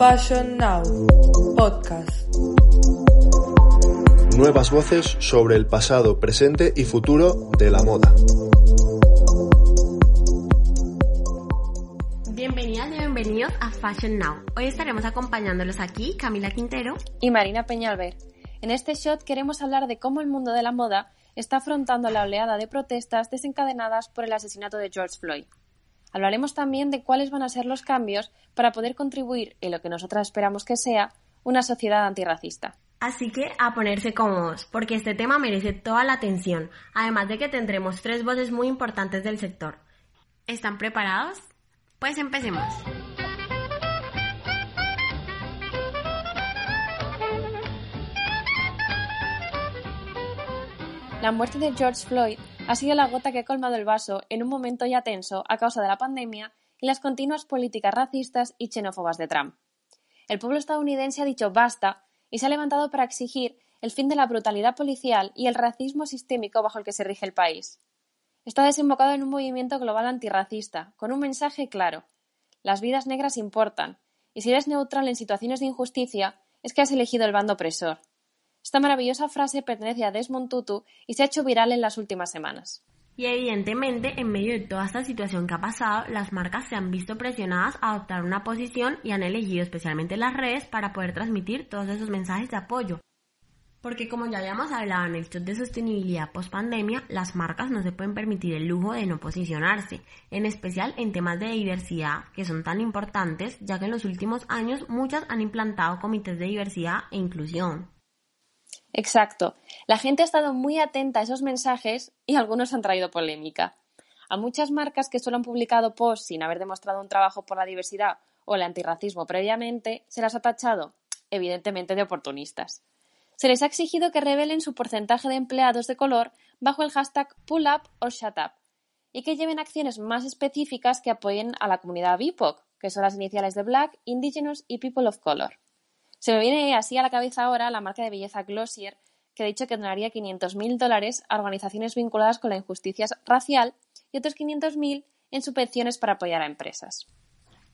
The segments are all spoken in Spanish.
Fashion Now, podcast. Nuevas voces sobre el pasado, presente y futuro de la moda. Bienvenidas y bienvenidos a Fashion Now. Hoy estaremos acompañándolos aquí Camila Quintero y Marina Peñalver. En este shot queremos hablar de cómo el mundo de la moda está afrontando la oleada de protestas desencadenadas por el asesinato de George Floyd. Hablaremos también de cuáles van a ser los cambios para poder contribuir en lo que nosotras esperamos que sea una sociedad antirracista. Así que a ponerse cómodos, porque este tema merece toda la atención, además de que tendremos tres voces muy importantes del sector. ¿Están preparados? Pues empecemos. La muerte de George Floyd ha sido la gota que ha colmado el vaso en un momento ya tenso a causa de la pandemia y las continuas políticas racistas y xenófobas de Trump. El pueblo estadounidense ha dicho basta y se ha levantado para exigir el fin de la brutalidad policial y el racismo sistémico bajo el que se rige el país. Está desembocado en un movimiento global antirracista, con un mensaje claro. Las vidas negras importan, y si eres neutral en situaciones de injusticia, es que has elegido el bando opresor. Esta maravillosa frase pertenece a Desmond Tutu y se ha hecho viral en las últimas semanas. Y evidentemente, en medio de toda esta situación que ha pasado, las marcas se han visto presionadas a adoptar una posición y han elegido especialmente las redes para poder transmitir todos esos mensajes de apoyo. Porque como ya habíamos hablado en el show de sostenibilidad post pandemia, las marcas no se pueden permitir el lujo de no posicionarse, en especial en temas de diversidad que son tan importantes, ya que en los últimos años muchas han implantado comités de diversidad e inclusión. Exacto. La gente ha estado muy atenta a esos mensajes y algunos han traído polémica. A muchas marcas que solo han publicado posts sin haber demostrado un trabajo por la diversidad o el antirracismo previamente, se las ha tachado, evidentemente, de oportunistas. Se les ha exigido que revelen su porcentaje de empleados de color bajo el hashtag Pull Up o Shut Up y que lleven acciones más específicas que apoyen a la comunidad BIPOC, que son las iniciales de Black, Indigenous y People of Color. Se me viene así a la cabeza ahora la marca de belleza Glossier, que ha dicho que donaría 500.000 dólares a organizaciones vinculadas con la injusticia racial y otros 500.000 en subvenciones para apoyar a empresas.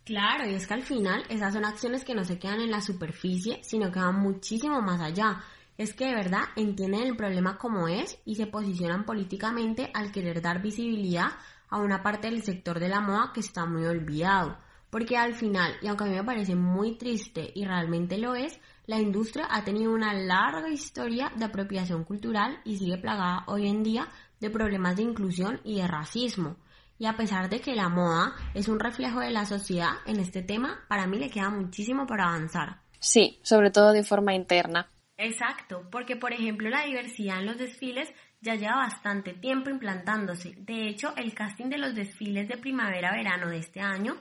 Claro, y es que al final esas son acciones que no se quedan en la superficie, sino que van muchísimo más allá. Es que de verdad entienden el problema como es y se posicionan políticamente al querer dar visibilidad a una parte del sector de la moda que está muy olvidado. Porque al final, y aunque a mí me parece muy triste y realmente lo es, la industria ha tenido una larga historia de apropiación cultural y sigue plagada hoy en día de problemas de inclusión y de racismo. Y a pesar de que la moda es un reflejo de la sociedad en este tema, para mí le queda muchísimo para avanzar. Sí, sobre todo de forma interna. Exacto, porque por ejemplo la diversidad en los desfiles ya lleva bastante tiempo implantándose. De hecho, el casting de los desfiles de primavera-verano de este año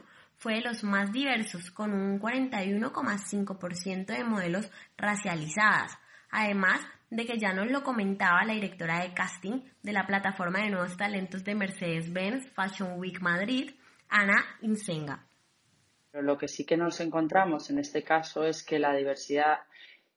fue de los más diversos, con un 41,5% de modelos racializadas. Además de que ya nos lo comentaba la directora de casting de la plataforma de nuevos talentos de Mercedes-Benz Fashion Week Madrid, Ana Insenga. Lo que sí que nos encontramos en este caso es que la diversidad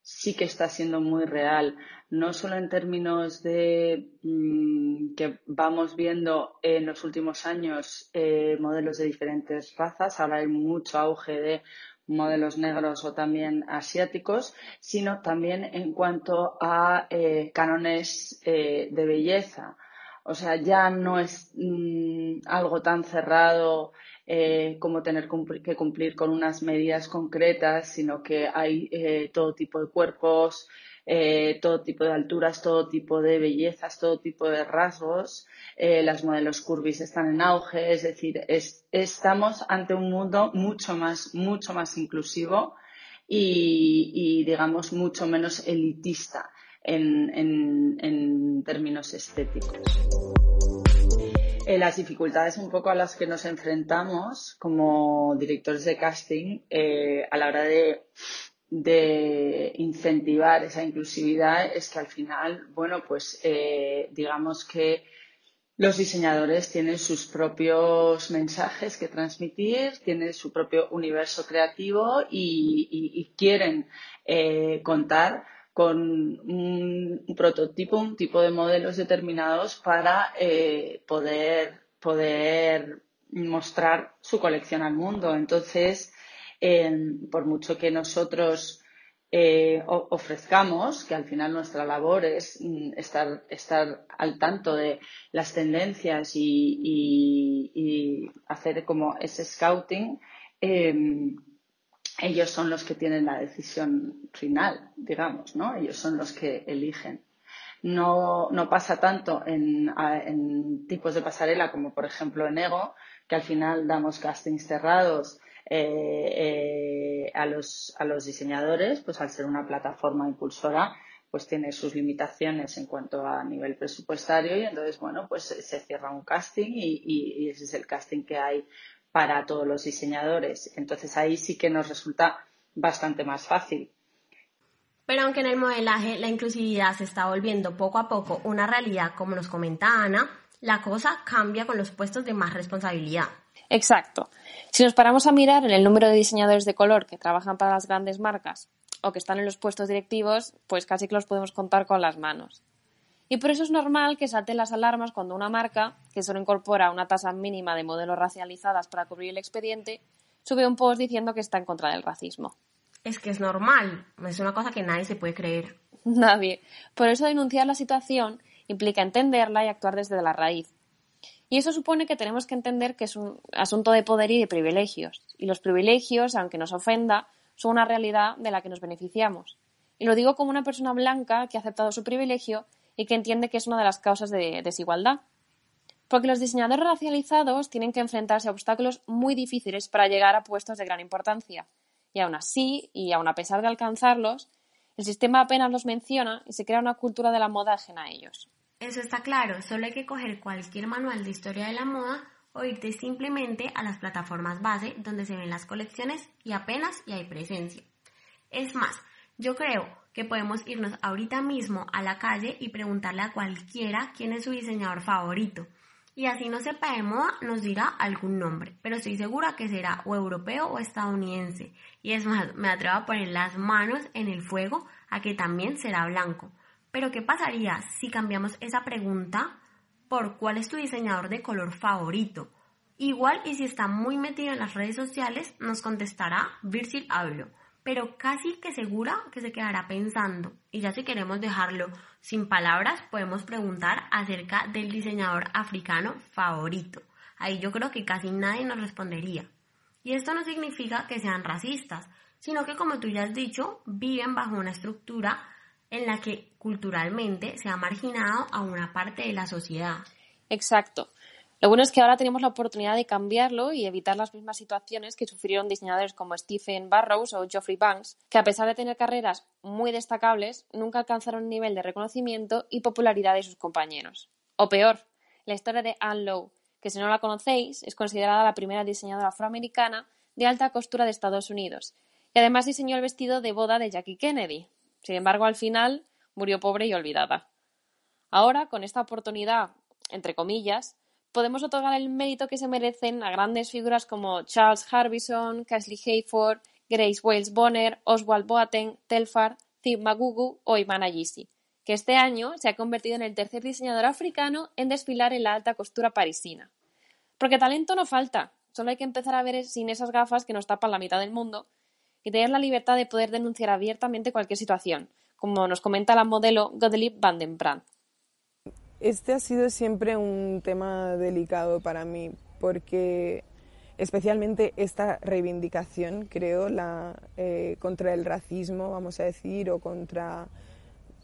sí que está siendo muy real, no solo en términos de mm, que vamos viendo en los últimos años eh, modelos de diferentes razas, ahora hay mucho auge de modelos negros o también asiáticos, sino también en cuanto a eh, cánones eh, de belleza. O sea, ya no es mm, algo tan cerrado eh, como tener que cumplir con unas medidas concretas, sino que hay todo tipo de cuerpos, eh, todo tipo de alturas, todo tipo de bellezas, todo tipo de rasgos. las modelos curvis están en auge, es decir, estamos ante un mundo mucho más, mucho más inclusivo y, digamos, mucho menos elitista en términos estéticos. Eh, las dificultades un poco a las que nos enfrentamos como directores de casting eh, a la hora de, incentivar esa inclusividad es que al final, bueno, pues eh, digamos que los diseñadores tienen sus propios mensajes que transmitir, tienen su propio universo creativo y quieren contar con un, prototipo, un tipo de modelos determinados para eh, poder, poder mostrar su colección al mundo. Entonces, por mucho que nosotros eh, ofrezcamos, que al final nuestra labor es mm, estar, estar al tanto de las tendencias y, hacer como ese scouting, em, ellos son los que tienen la decisión final, digamos, ¿no? Ellos son los que eligen. No, no pasa tanto en, en, tipos de pasarela como por ejemplo en Ego, que al final damos castings cerrados eh, eh, a, los, a los diseñadores, pues al ser una plataforma impulsora, pues tiene sus limitaciones en cuanto a nivel presupuestario y entonces, bueno, pues se cierra un casting y, y, ese es el casting que hay para todos los diseñadores. Entonces ahí sí que nos resulta bastante más fácil. Pero aunque en el modelaje la inclusividad se está volviendo poco a poco una realidad, como nos comenta Ana, la cosa cambia con los puestos de más responsabilidad. Exacto. Si nos paramos a mirar en el número de diseñadores de color que trabajan para las grandes marcas o que están en los puestos directivos, pues casi que los podemos contar con las manos. Y por eso es normal que salten las alarmas cuando una marca, que solo incorpora una tasa mínima de modelos racializadas para cubrir el expediente, sube un post diciendo que está en contra del racismo. Es que es normal, es una cosa que nadie se puede creer. Nadie. Por eso denunciar la situación implica entenderla y actuar desde la raíz, y eso supone que tenemos que entender que es un asunto de poder y de privilegios. Y los privilegios, aunque nos ofenda, son una realidad de la que nos beneficiamos. Y lo digo como una persona blanca que ha aceptado su privilegio y que entiende que es una de las causas de desigualdad. Porque los diseñadores racializados tienen que enfrentarse a obstáculos muy difíciles para llegar a puestos de gran importancia. Y aún así, y aun a pesar de alcanzarlos, el sistema apenas los menciona y se crea una cultura de la moda ajena a ellos. Eso está claro, solo hay que coger cualquier manual de historia de la moda o irte simplemente a las plataformas base donde se ven las colecciones y apenas y hay presencia. Es más, yo creo que podemos irnos ahorita mismo a la calle y preguntarle a cualquiera quién es su diseñador favorito. Y así no sepa de moda, nos dirá algún nombre, pero estoy segura que será o europeo o estadounidense. Y es más, me atrevo a poner las manos en el fuego a que también será blanco. Pero ¿qué pasaría si cambiamos esa pregunta por cuál es tu diseñador de color favorito? Igual y si está muy metido en las redes sociales, nos contestará Virgil Abloh, pero casi que segura que se quedará pensando. Y ya si queremos dejarlo sin palabras, podemos preguntar acerca del diseñador africano favorito. Ahí yo creo que casi nadie nos respondería. Y esto no significa que sean racistas, sino que como tú ya has dicho, viven bajo una estructura en la que culturalmente se ha marginado a una parte de la sociedad. Exacto. Lo bueno es que ahora tenemos la oportunidad de cambiarlo y evitar las mismas situaciones que sufrieron diseñadores como Stephen Barrows o Geoffrey Banks, que a pesar de tener carreras muy destacables, nunca alcanzaron un nivel de reconocimiento y popularidad de sus compañeros. O peor, la historia de Anne Lowe, que si no la conocéis, es considerada la primera diseñadora afroamericana de alta costura de Estados Unidos, y además diseñó el vestido de boda de Jackie Kennedy, sin embargo, al final murió pobre y olvidada. Ahora, con esta oportunidad, entre comillas, podemos otorgar el mérito que se merecen a grandes figuras como Charles Harbison, Cashley Hayford, Grace Wales Bonner, Oswald Boateng, Telfar, Steve Magugu o Iman Ayisi, que este año se ha convertido en el tercer diseñador africano en desfilar en la alta costura parisina. Porque talento no falta, solo hay que empezar a ver sin esas gafas que nos tapan la mitad del mundo y tener la libertad de poder denunciar abiertamente cualquier situación, como nos comenta la modelo Gottlieb van den Brand. Este ha sido siempre un tema delicado para mí porque especialmente esta reivindicación, creo, la, eh, contra el racismo, vamos a decir, o contra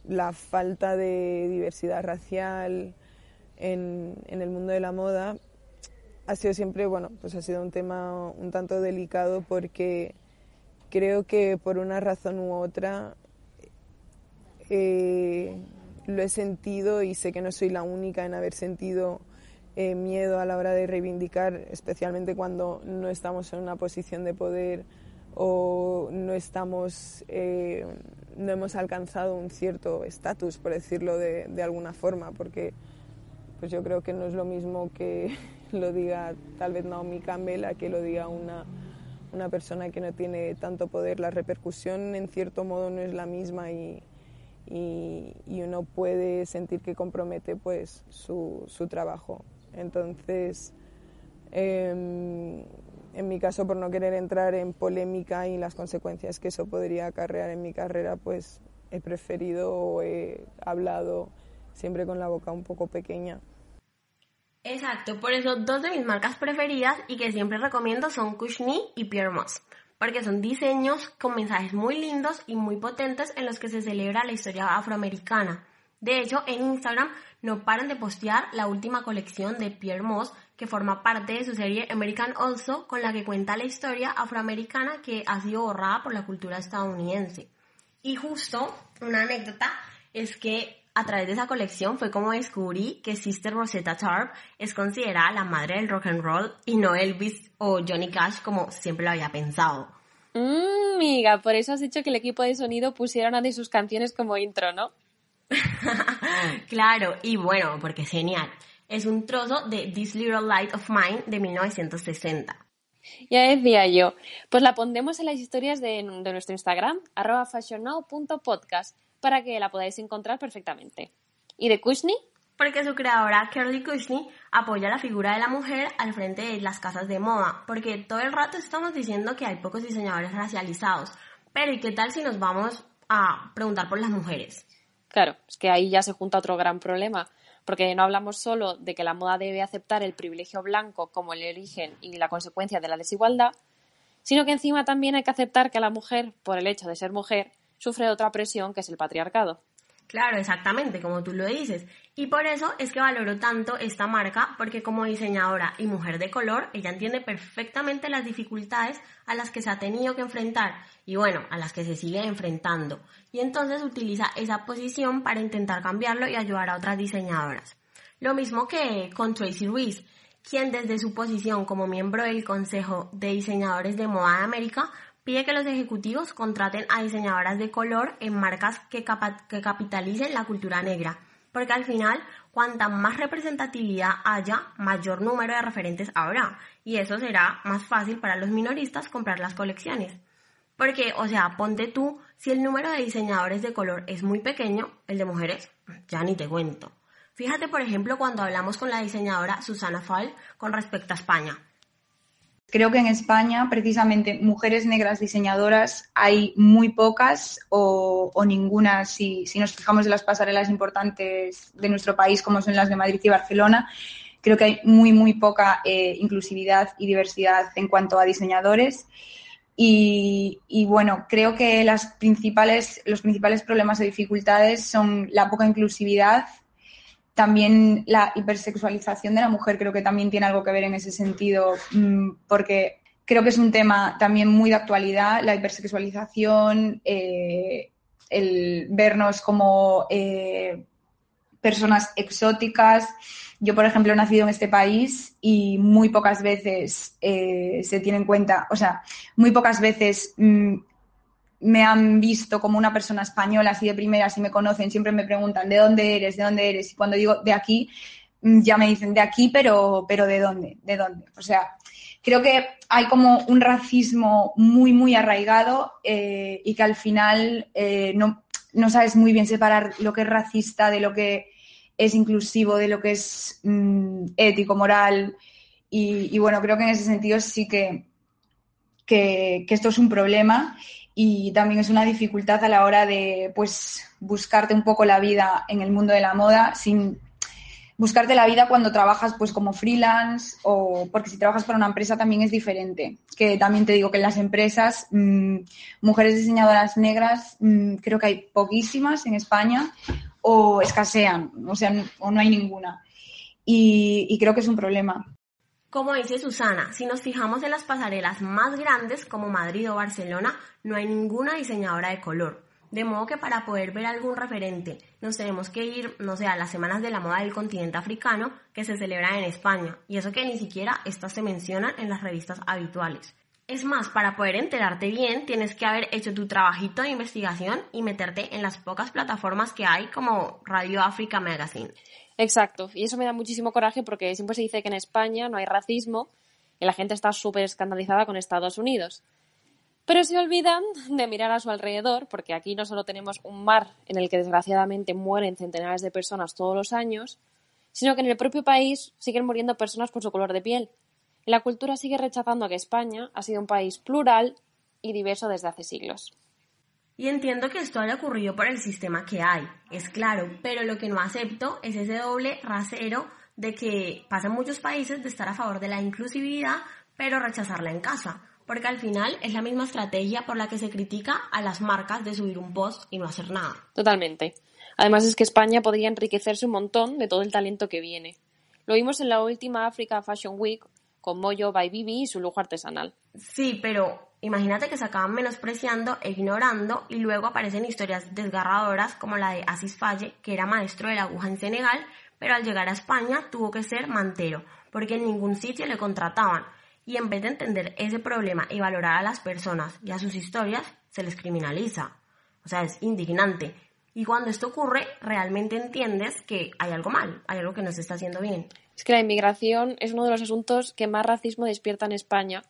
la falta de diversidad racial en, el mundo de la moda, ha sido siempre, bueno, pues ha sido un tema un tanto delicado porque creo que por una razón u otra eh, lo he sentido y sé que no soy la única en haber sentido eh, miedo a la hora de reivindicar, especialmente cuando no estamos en una posición de poder o no estamos, eh, no hemos alcanzado un cierto estatus, por decirlo de, de, alguna forma, porque pues yo creo que no es lo mismo que lo diga tal vez Naomi Campbell a que lo diga una una persona que no tiene tanto poder, la repercusión en cierto modo no es la misma y, y, uno puede sentir que compromete pues su, su trabajo. Entonces, em, en mi caso, por no querer entrar en polémica y las consecuencias que eso podría acarrear en mi carrera, pues he preferido o he hablado siempre con la boca un poco pequeña. Exacto, por eso dos de mis marcas preferidas y que siempre recomiendo son Kushni y Pierre Moss, porque son diseños con mensajes muy lindos y muy potentes en los que se celebra la historia afroamericana. De hecho, en Instagram no paran de postear la última colección de Pierre Moss, que forma parte de su serie American Also, con la que cuenta la historia afroamericana que ha sido borrada por la cultura estadounidense. Y justo una anécdota es que a través de esa colección fue como descubrí que Sister Rosetta Tharpe es considerada la madre del rock and roll y no Elvis o Johnny Cash como siempre lo había pensado. Mmm, amiga, por eso has dicho que el equipo de sonido pusiera una de sus canciones como intro, ¿no? claro, y bueno, porque es genial. Es un trozo de This Little Light of Mine de 1960. Ya decía yo, pues la pondremos en las historias de, de nuestro Instagram, arroba fashionnow.podcast para que la podáis encontrar perfectamente. ¿Y de Kushni? Porque su creadora, Curly Kushni, apoya la figura de la mujer al frente de las casas de moda, porque todo el rato estamos diciendo que hay pocos diseñadores racializados. Pero ¿y qué tal si nos vamos a preguntar por las mujeres? Claro, es que ahí ya se junta otro gran problema, porque no hablamos solo de que la moda debe aceptar el privilegio blanco como el origen y la consecuencia de la desigualdad, sino que encima también hay que aceptar que la mujer, por el hecho de ser mujer, sufre otra presión que es el patriarcado. Claro, exactamente, como tú lo dices. Y por eso es que valoro tanto esta marca, porque como diseñadora y mujer de color, ella entiende perfectamente las dificultades a las que se ha tenido que enfrentar y bueno, a las que se sigue enfrentando. Y entonces utiliza esa posición para intentar cambiarlo y ayudar a otras diseñadoras. Lo mismo que con Tracy Ruiz, quien desde su posición como miembro del Consejo de Diseñadores de Moda de América pide que los ejecutivos contraten a diseñadoras de color en marcas que, capitalicen la cultura negra, porque al final, cuanta más representatividad haya, mayor número de referentes habrá, y eso será más fácil para los minoristas comprar las colecciones. Porque, o sea, ponte tú, si el número de diseñadores de color es muy pequeño, el de mujeres, ya ni te cuento. Fíjate, por ejemplo, cuando hablamos con la diseñadora Susana Fall con respecto a España. Creo que en España, precisamente, mujeres negras diseñadoras hay muy pocas o, ninguna si, nos fijamos en las pasarelas importantes de nuestro país, como son las de Madrid y Barcelona. Creo que hay muy, muy poca eh, inclusividad y diversidad en cuanto a diseñadores. Y, bueno, creo que las principales, los principales problemas o dificultades son la poca inclusividad, también la hipersexualización de la mujer creo que también tiene algo que ver en ese sentido, mm, porque creo que es un tema también muy de actualidad, la hipersexualización, eh, el vernos como eh, personas exóticas. Yo, por ejemplo, he nacido en este país y muy pocas veces eh, se tiene en cuenta, o sea, muy pocas veces mm, me han visto como una persona española así de primera, si me conocen, siempre me preguntan de dónde eres, de dónde eres. Y cuando digo de aquí, mm, ya me dicen de aquí, pero, pero ¿de dónde? ¿De dónde? O sea, creo que hay como un racismo muy, muy arraigado eh, y que al final eh, no, sabes muy bien separar lo que es racista de lo que es inclusivo, de lo que es mm, ético, moral. Y, bueno, creo que en ese sentido sí que, que, esto es un problema y también es una dificultad a la hora de pues buscarte un poco la vida en el mundo de la moda sin buscarte la vida cuando trabajas pues como freelance o porque si trabajas para una empresa también es diferente. Que también te digo que en las empresas mm, mujeres diseñadoras negras mm, creo que hay poquísimas en España o escasean o sea o no hay ninguna. Y creo que es un problema como dice Susana, si nos fijamos en las pasarelas más grandes como Madrid o Barcelona, no hay ninguna diseñadora de color. De modo que para poder ver algún referente nos tenemos que ir, no sé, a las semanas de la moda del continente africano que se celebran en España. Y eso que ni siquiera estas se mencionan en las revistas habituales. Es más, para poder enterarte bien, tienes que haber hecho tu trabajito de investigación y meterte en las pocas plataformas que hay como Radio Africa Magazine. Exacto, y eso me da muchísimo coraje porque siempre se dice que en España no hay racismo y la gente está súper escandalizada con Estados Unidos. Pero se olvidan de mirar a su alrededor, porque aquí no solo tenemos un mar en el que desgraciadamente mueren centenares de personas todos los años, sino que en el propio país siguen muriendo personas por su color de piel. La cultura sigue rechazando que España ha sido un país plural y diverso desde hace siglos. Y entiendo que esto haya ocurrido por el sistema que hay, es claro, pero lo que no acepto es ese doble rasero de que pasa en muchos países de estar a favor de la inclusividad, pero rechazarla en casa, porque al final es la misma estrategia por la que se critica a las marcas de subir un post y no hacer nada. Totalmente. Además es que España podría enriquecerse un montón de todo el talento que viene. Lo vimos en la última Africa Fashion Week con Moyo by Bibi y su lujo artesanal. Sí, pero imagínate que se acaban menospreciando e ignorando y luego aparecen historias desgarradoras como la de Asis Falle, que era maestro de la aguja en Senegal, pero al llegar a España tuvo que ser mantero, porque en ningún sitio le contrataban. Y en vez de entender ese problema y valorar a las personas y a sus historias, se les criminaliza. O sea, es indignante. Y cuando esto ocurre, realmente entiendes que hay algo mal, hay algo que no se está haciendo bien. Es que la inmigración es uno de los asuntos que más racismo despierta en España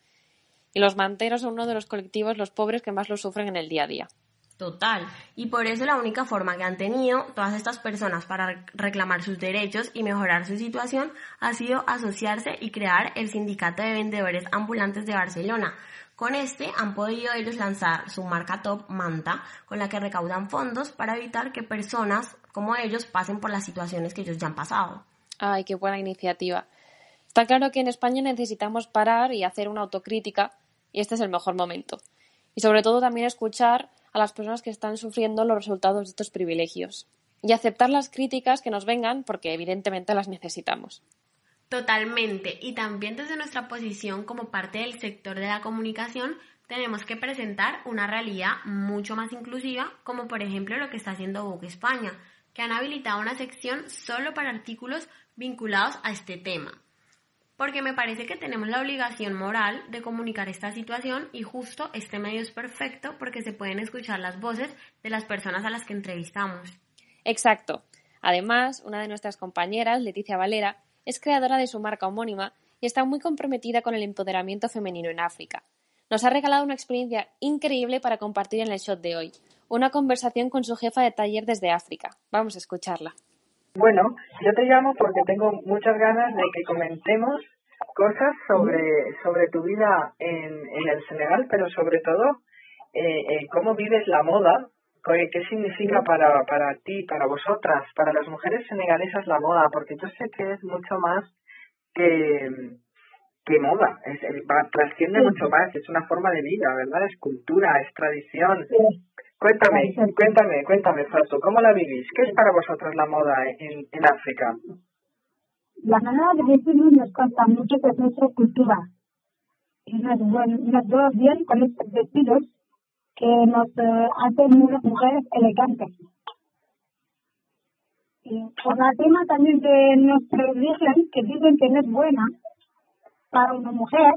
y los manteros son uno de los colectivos, los pobres, que más lo sufren en el día a día. Total. Y por eso la única forma que han tenido todas estas personas para reclamar sus derechos y mejorar su situación ha sido asociarse y crear el Sindicato de Vendedores Ambulantes de Barcelona, con este han podido ellos lanzar su marca top Manta, con la que recaudan fondos para evitar que personas como ellos pasen por las situaciones que ellos ya han pasado. Ay, qué buena iniciativa. Está claro que en España necesitamos parar y hacer una autocrítica y este es el mejor momento. Y sobre todo también escuchar a las personas que están sufriendo los resultados de estos privilegios y aceptar las críticas que nos vengan porque evidentemente las necesitamos. Totalmente. Y también desde nuestra posición como parte del sector de la comunicación, tenemos que presentar una realidad mucho más inclusiva, como por ejemplo lo que está haciendo Vogue España, que han habilitado una sección solo para artículos vinculados a este tema. Porque me parece que tenemos la obligación moral de comunicar esta situación y justo este medio es perfecto porque se pueden escuchar las voces de las personas a las que entrevistamos. Exacto. Además, una de nuestras compañeras, Leticia Valera, es creadora de su marca homónima y está muy comprometida con el empoderamiento femenino en África. Nos ha regalado una experiencia increíble para compartir en el shot de hoy, una conversación con su jefa de taller desde África. Vamos a escucharla. Bueno, yo te llamo porque tengo muchas ganas de que comentemos cosas sobre, sobre tu vida en, en el Senegal, pero sobre todo eh, eh, cómo vives la moda ¿Qué significa para, para ti, para vosotras, para las mujeres senegalesas la moda? Porque yo sé que es mucho más que, que moda, es, trasciende mucho más, es una forma de vida, ¿verdad? Es cultura, es tradición. Cuéntame, cuéntame, cuéntame, Fato, ¿cómo la vivís? ¿Qué es para vosotras la moda en, en África? La manera de vestir nos cuenta mucho de nuestra cultura. Y nos, nos bien con estos vestidos que nos eh, hacen unas mujeres elegantes. Y por la tema también de nuestra religión, que dicen que no es buena para una mujer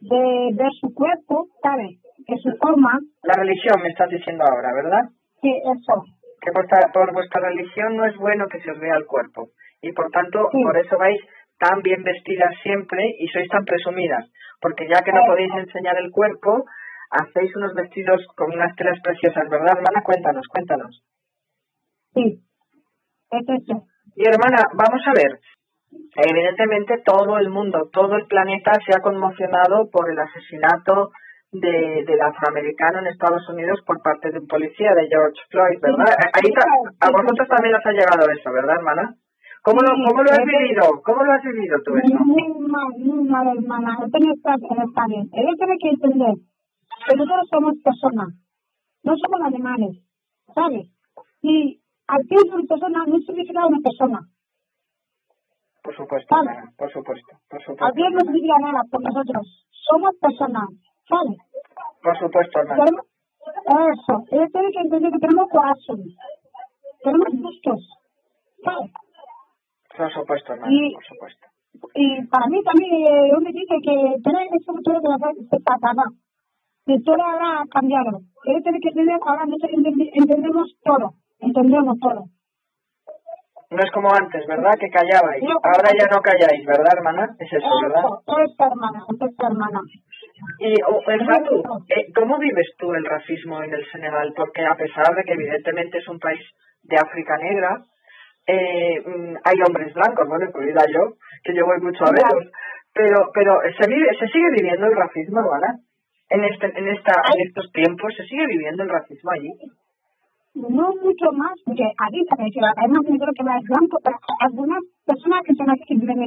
de ver su cuerpo, ¿sabes? Que su forma. La religión me estás diciendo ahora, ¿verdad? Sí, eso. Que por, por vuestra religión no es bueno que se os vea el cuerpo. Y por tanto, por eso vais tan bien vestidas siempre y sois tan presumidas. Porque ya que no podéis enseñar el cuerpo, hacéis unos vestidos con unas telas preciosas, ¿verdad, hermana? Cuéntanos, cuéntanos. Sí, es eso. Y hermana, vamos a ver. Evidentemente todo el mundo, todo el planeta se ha conmocionado por el asesinato de, del afroamericano en Estados Unidos por parte de un policía, de George Floyd, ¿verdad? Ahí a vosotros también os ha llegado eso, ¿verdad, hermana? ¿Cómo lo, cómo lo has vivido? ¿Cómo lo has vivido tú eso? Muy mal, muy mal, hermana. Esto no está, está bien. Ella tiene que entender pero nosotros somos personas, no somos animales, ¿sabes? Y al que una persona no significa una persona. Por supuesto, por supuesto, por supuesto. Al no significa nada por nosotros, somos personas, ¿sabes? Por supuesto, hermano. Eso, ella tiene que entender que tenemos corazón, tenemos gustos, ¿sabes? Por supuesto, hermano, y, por supuesto. Y para mí también, eh, uno dice que tener ese futuro de la se pasará que todo ahora ha cambiado. Él tiene que entender, ahora nosotros entendemos todo, entendemos todo. No es como antes, ¿verdad? Que callabais. ahora ya no calláis, ¿verdad, hermana? Es eso, ¿verdad? Es hermana, es hermana. Y, oh, eh, ¿cómo vives tú el racismo en el Senegal? Porque a pesar de que evidentemente es un país de África negra, eh, mm, hay hombres blancos, bueno, incluida yo, que yo voy mucho a verlos, Pero, pero se vive, se sigue viviendo el racismo, hermana. En este, en esta, en estos tiempos se sigue viviendo el racismo allí. No mucho más, porque aquí también que hay más negro que más blanco, pero algunas personas que son aquí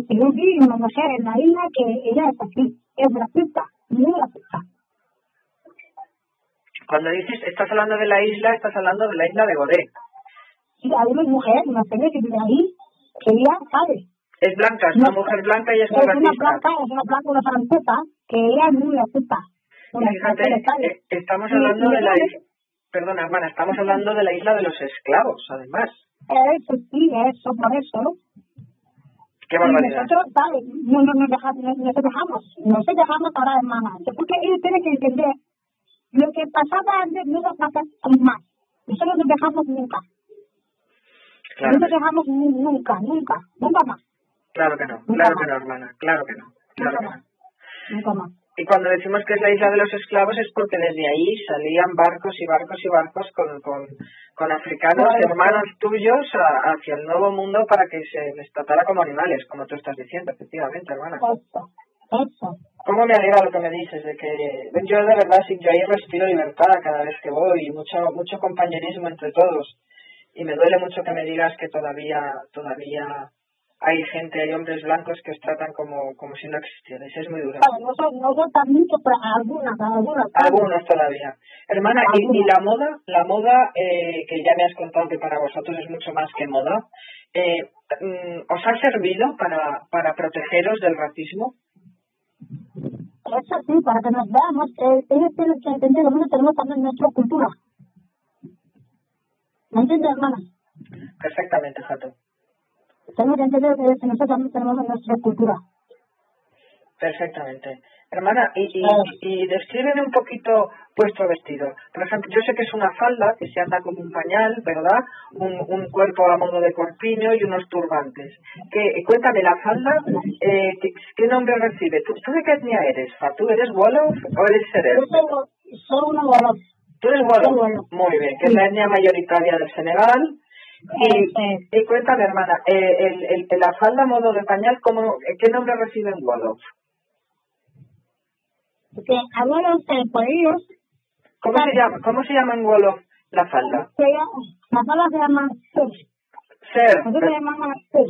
yo vi una mujer en la isla que ella es así, es racista, muy racista. Cuando dices, estás hablando de la isla, estás hablando de la isla de Godé. Sí, hay una mujer, una señora que vive ahí, que ella sabe. Es blanca, es una mujer blanca y es muy Es una racista. blanca, es una blanca, una francesa, que ella es muy racista. Una Y Fíjate, eh, estamos Y- hablando y de la isla, perdona hermana, estamos hablando de la isla de los esclavos, además. Eso sí, eso, por eso. Qué Y barbaridad. nosotros, ¿sabes? No, no, nos dejamos, no, no nos dejamos, no se dejamos ahora, hermana. Porque ellos tienen que entender lo que pasaba antes no va a pasar más. Nosotros no nos dejamos nunca. Claro, No nos dejamos nu- nunca, nunca, nunca más, claro que no, claro que no, hermana, claro que no, claro que no. nunca más. Y cuando decimos que es la isla de los esclavos es porque desde ahí salían barcos y barcos y barcos con, con, con africanos, hermanos tuyos, a- hacia el nuevo mundo para que se les tratara como animales, como tú estás diciendo, efectivamente, hermana. Eso. ¿Cómo me alegra lo que me dices? De que yo de verdad, sí, yo ahí respiro libertad cada vez que voy y mucho, mucho compañerismo entre todos. Y me duele mucho que me digas que todavía, todavía hay gente, hay hombres blancos que os tratan como, como si no existierais. Es muy duro. ¿Sabes? No son, no son tan muchos, pero algunas, algunas. ¿sabes? Algunos todavía. Hermana, y, y la moda, la moda eh, que ya me has contado que para vosotros es mucho más que moda, eh, mm, ¿os ha servido para, para protegeros del racismo? Eso sí, para que nos veamos, que ellos tienen que entender nosotros tenemos también nuestra cultura. ¿Me entiendes, hermana? Perfectamente, Jato. Tenemos que entender que nosotros también tenemos nuestra cultura. Perfectamente. Hermana, y, y, Claro. y descríbeme un poquito vuestro vestido. Por ejemplo, yo sé que es una falda que se anda como un pañal, ¿verdad? Un, un cuerpo a modo de corpiño y unos turbantes. Que, cuéntame, la falda, eh, ¿qué, qué nombre recibe? ¿Tú, ¿Tú de qué etnia eres? ¿Tú eres Wolof o eres Yo Seref? soy, soy una Wolof. Tú eres. Wolof. Muy bien, que es la etnia mayoritaria del Senegal. Y, y cuéntame, hermana, eh, el, el, la falda modo de pañal, ¿cómo, ¿qué nombre recibe en Wolof? Porque hablaron eh, por ellos, ¿Cómo se llama, cómo se llama en Wolof la falda? que ella- la palabra se llama Ser. Ser, Nosotros llamamos Ser.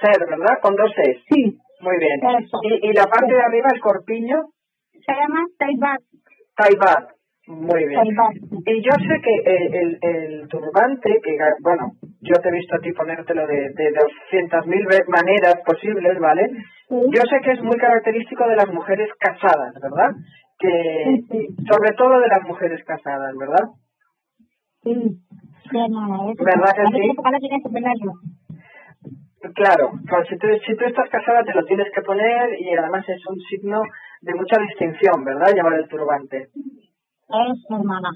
ser, ¿verdad? Con dos es. Sí, Muy bien. Eso. Y, y la parte de arriba, el corpiño, se llama Taibat. taibat. Muy bien. Taibat. Y yo sé que el, el, el turbante, que bueno, yo te he visto a ti ponértelo de, de 200.000 ve- maneras posibles, ¿vale? Sí. Yo sé que es muy característico de las mujeres casadas, ¿verdad? Que, Sí, sí. sobre todo de las mujeres casadas, ¿verdad? Sí. Eso- ¿Verdad que sí? Claro, pues si tú, si tú estás casada te lo tienes que poner y además es un signo de mucha distinción, ¿verdad? Llevar el turbante. Eso, hermana.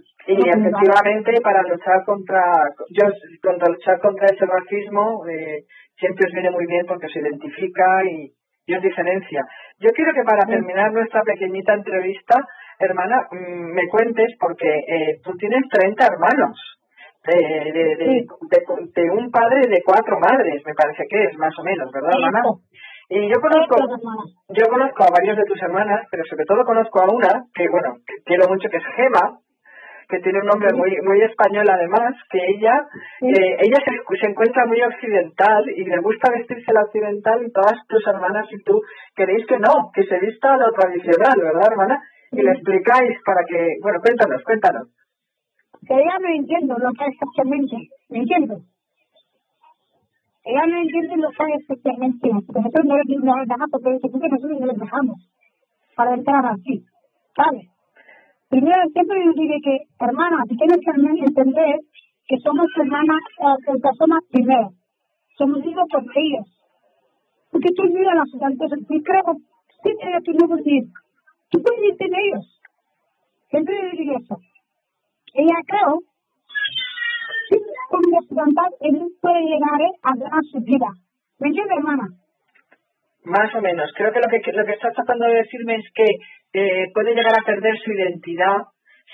Hermana. efectivamente para luchar contra, yo, contra luchar contra ese racismo eh, siempre os viene muy bien porque os identifica y, y os diferencia. Yo quiero que para terminar nuestra pequeñita entrevista, hermana, mm, me cuentes porque eh, tú tienes 30 hermanos. De, de, de, de- de un padre de cuatro madres, me parece que es más o menos, ¿verdad, hermana? Y yo conozco, yo conozco a varios de tus hermanas, pero sobre todo conozco a una, que bueno, quiero mucho, que es Gema, que tiene un nombre muy muy español además, que ella eh, ella se, se encuentra muy occidental y le gusta vestirse la occidental y todas tus hermanas y tú queréis que no, que se vista lo tradicional, ¿verdad, hermana? Y le explicáis para que, bueno, cuéntanos, cuéntanos. Que ella no entiende lo que es exactamente. ¿Me entiendes? Ella no entiende lo que es exactamente. Nosotros no les dejamos, porque nosotros no les dejamos para entrar así. ¿Sabes? Primero, siempre yo diré que, hermana, tienes que entender que somos hermanas, eh, personas primero. Somos hijos por ellos. Porque tú miras las entonces, y creo, sí, ella tú no decir, tú puedes irte en ellos. Siempre yo diría eso. Ella creo, sí, como estudiantal, él puede llegar a ganar su vida. ¿Me entiendes, hermana? Más o menos. Creo que lo que lo que estás tratando de decirme es que eh, puede llegar a perder su identidad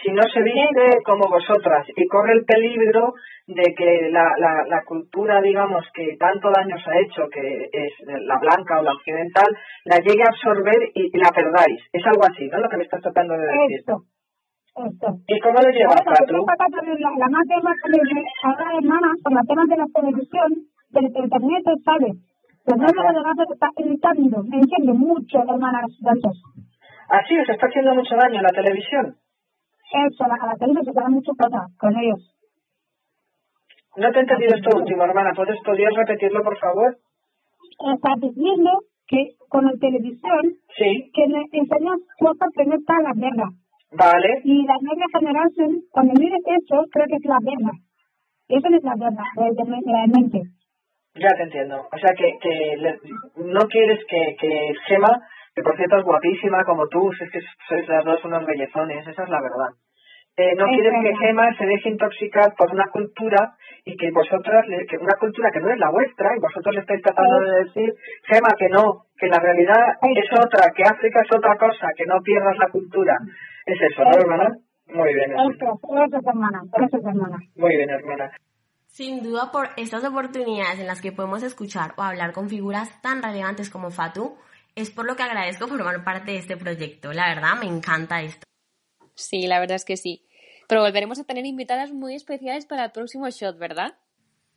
si no se viste como vosotras y corre el peligro de que la, la, la cultura, digamos, que tanto daño os ha hecho, que es la blanca o la occidental, la llegue a absorber y, la perdáis. Es algo así, ¿no? Lo que me estás tratando de decir. Esto. Esto. ¿Y cómo lo llevas, tú? La, la más terrible ahora, hermana, por la tema de la televisión, del internet, ¿sabes? Pues no me lo está irritando, me entiende mucho, hermanas, gracias. Así os está haciendo mucho daño la televisión. Eso, la, la televisión se queda mucho plata con ellos. No te he entendido esto último, hermana. ¿Puedes, ¿Podrías repetirlo, por favor? Estás diciendo que con la televisión sí. que me enseñas cosas que no están la guerra. Vale. Y la nueva generación, cuando mire eso, creo que es la guerra. Eso no es la guerra, realmente. Ya te entiendo. O sea, que, que no quieres que, que Gema que por cierto es guapísima como tú, es que sois las dos unos bellezones, esa es la verdad. Eh, no quieres que Gema se deje intoxicar por una cultura y que vosotras, que una cultura que no es la vuestra, y vosotros le estáis tratando de decir, Gema, que no, que la realidad es otra, que África es otra cosa, que no pierdas la cultura. Es eso, ¿no, hermana? Muy bien, eso. Eso, hermana, eso, hermana. Muy bien, hermana. Sin duda por estas oportunidades en las que podemos escuchar o hablar con figuras tan relevantes como Fatu, es por lo que agradezco formar parte de este proyecto. La verdad, me encanta esto. Sí, la verdad es que sí. Pero volveremos a tener invitadas muy especiales para el próximo shot, ¿verdad?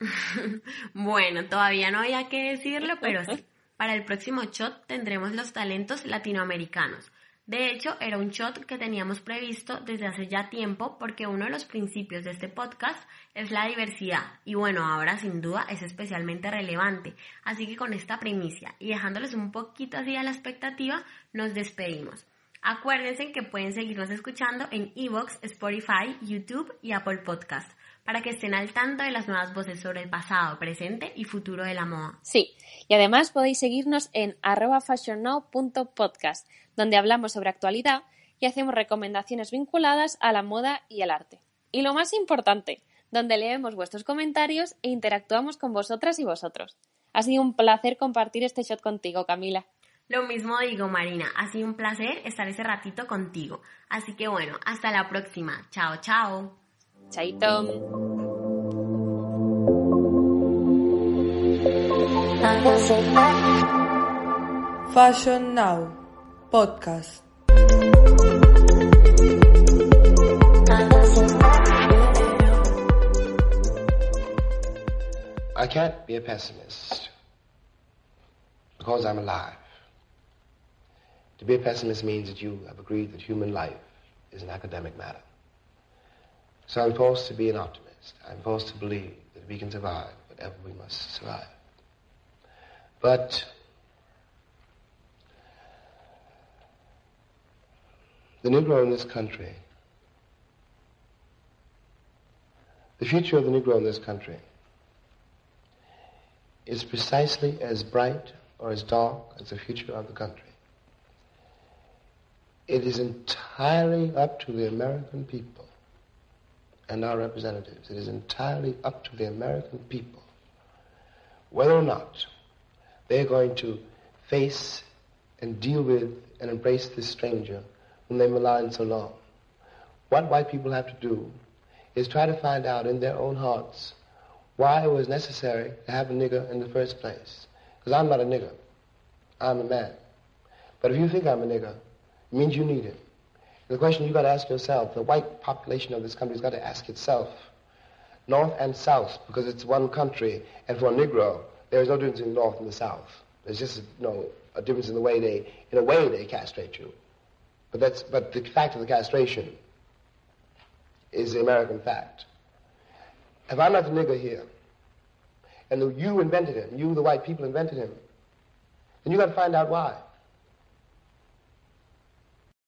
bueno, todavía no había que decirlo, pero sí. Para el próximo shot tendremos los talentos latinoamericanos. De hecho, era un shot que teníamos previsto desde hace ya tiempo porque uno de los principios de este podcast es la diversidad y bueno, ahora sin duda es especialmente relevante. Así que con esta primicia y dejándoles un poquito así a la expectativa, nos despedimos. Acuérdense que pueden seguirnos escuchando en Evox, Spotify, YouTube y Apple Podcast para que estén al tanto de las nuevas voces sobre el pasado, presente y futuro de la moda. Sí, y además podéis seguirnos en fashionnow.podcast, donde hablamos sobre actualidad y hacemos recomendaciones vinculadas a la moda y el arte. Y lo más importante, donde leemos vuestros comentarios e interactuamos con vosotras y vosotros. Ha sido un placer compartir este shot contigo, Camila. Lo mismo digo, Marina. Ha sido un placer estar ese ratito contigo. Así que bueno, hasta la próxima. Chao, chao. Chaito. Fashion Now Podcast. I can't be a pessimist because I'm alive. To be a pessimist means that you have agreed that human life is an academic matter. So I'm forced to be an optimist. I'm forced to believe that we can survive whatever we must survive. But the Negro in this country, the future of the Negro in this country is precisely as bright or as dark as the future of the country. It is entirely up to the American people and our representatives. It is entirely up to the American people whether or not they're going to face and deal with and embrace this stranger whom they maligned so long. What white people have to do is try to find out in their own hearts why it was necessary to have a nigger in the first place. Because I'm not a nigger. I'm a man. But if you think I'm a nigger, it means you need him. The question you've got to ask yourself, the white population of this country has got to ask itself, North and South, because it's one country, and for a Negro, there is no difference in the North and the South. There's just you know, a difference in the way they, in a way they castrate you. But, that's, but the fact of the castration is the American fact. If I'm not the nigger here, and you invented him, you, the white people, invented him, then you got to find out why.